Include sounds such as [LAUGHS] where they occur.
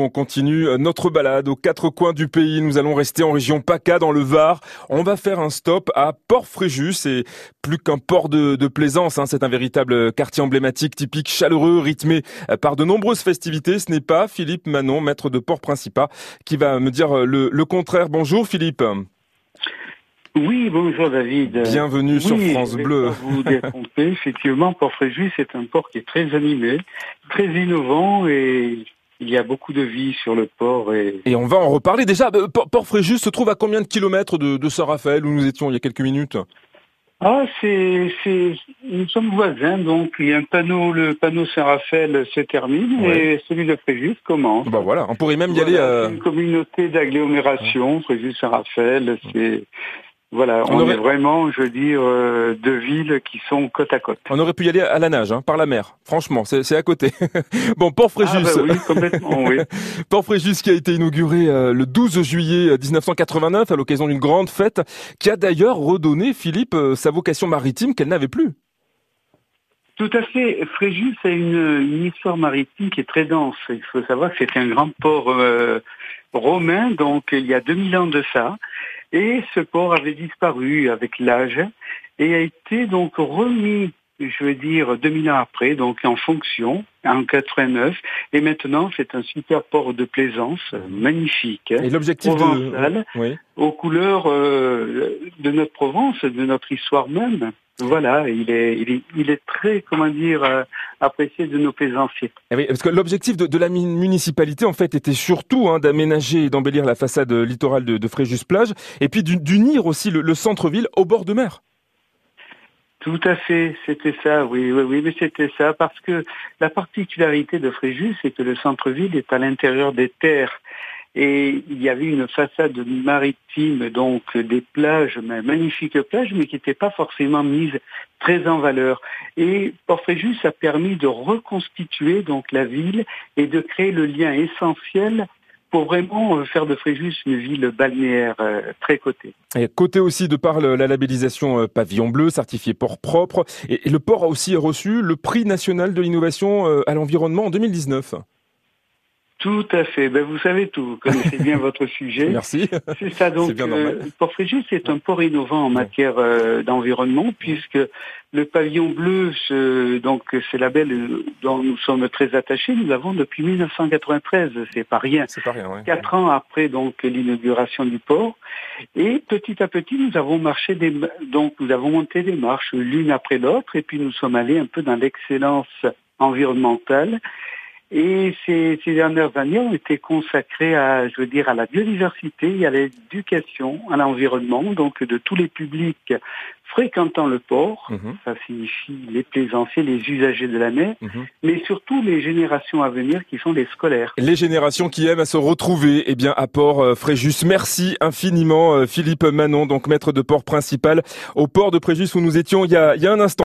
On continue notre balade aux quatre coins du pays. Nous allons rester en région PACA dans le Var. On va faire un stop à Port-Fréjus. C'est plus qu'un port de, plaisance. Hein. C'est un véritable quartier emblématique, typique, chaleureux, rythmé par de nombreuses festivités. Ce n'est pas Philippe Manon, maître de port principal, qui va me dire le, contraire. Bonjour Philippe. Oui, bonjour David. Bienvenue sur France Bleu. vous détromper, [LAUGHS] effectivement, Port-Fréjus est un port qui est très animé, très innovant et il y a beaucoup de vie sur le port. Et, et on va en reparler. Déjà, euh, Port-Fréjus se trouve à combien de kilomètres de, de Saint-Raphaël où nous étions il y a quelques minutes? Ah, c'est, c'est, nous sommes voisins, donc il y a un panneau, le panneau Saint-Raphaël se termine et celui de Fréjus commence. Bah voilà, on pourrait même y aller. Euh... Une communauté d'agglomération, Fréjus-Saint-Raphaël, c'est voilà, on, est vraiment, je veux dire, euh, deux villes qui sont côte à côte. On aurait pu y aller à la nage, hein, par la mer. Franchement, c'est à côté. [LAUGHS] bon, Port-Fréjus. Ah bah oui, complètement, oui. [LAUGHS] Port-Fréjus qui a été inauguré euh, le 12 juillet 1989 euh, à l'occasion d'une grande fête, qui a d'ailleurs redonné, Philippe, sa vocation maritime qu'elle n'avait plus. Tout à fait. Fréjus a une, une, histoire maritime qui est très dense. Il faut savoir que c'était un grand port romain, donc il y a 2000 ans de ça. Et ce port avait disparu avec l'âge et a été donc remis, je veux dire, 2000 ans après, donc en fonction, en 89. Et maintenant, c'est un super port de plaisance, magnifique. Et l'objectif de... Oui. aux couleurs euh, de notre Provence, de notre histoire même. Voilà, il est, il est, il est très, comment dire, euh, apprécié de nos plaisanciers. Eh oui, parce que l'objectif de, de, la municipalité, en fait, était surtout hein, d'aménager et d'embellir la façade littorale de, de Fréjus-Plage, et puis d'unir aussi le, le centre-ville au bord de mer. Tout à fait, c'était ça, oui, oui, oui, mais c'était ça, parce que la particularité de Fréjus, c'est que le centre-ville est à l'intérieur des terres et il y avait une façade maritime, donc des plages, magnifiques plages, mais qui n'étaient pas forcément mises très en valeur. Et Port-Fréjus a permis de reconstituer donc la ville et de créer le lien essentiel pour vraiment faire de Fréjus une ville balnéaire euh, très cotée. Et côté aussi de par la labellisation euh, pavillon bleu, certifié port propre, et le port a aussi reçu le prix national de l'innovation euh, à l'environnement en 2019. Tout à fait. Ben, vous savez tout. Vous connaissez bien [LAUGHS] votre sujet. Merci. C'est ça. Donc, euh, Port Fréjus est un port innovant en matière euh, d'environnement puisque le pavillon bleu, ce, donc c'est label dont nous sommes très attachés, nous l'avons depuis 1993. C'est pas rien. C'est pas rien. Quatre ans après donc l'inauguration du port, et petit à petit nous avons marché des, donc nous avons monté des marches l'une après l'autre, et puis nous sommes allés un peu dans l'excellence environnementale et ces, ces, dernières années ont été consacrées à, je veux dire, à la biodiversité à l'éducation, à l'environnement, donc de tous les publics fréquentant le port, mhm. ça signifie les plaisanciers, les usagers de la mer, mhm. mais surtout les générations à venir qui sont les scolaires. Les générations qui aiment à se retrouver eh bien, à Port euh, Fréjus. Merci infiniment euh, Philippe Manon, donc maître de port principal au port de Fréjus où nous étions il y a, il y a un instant.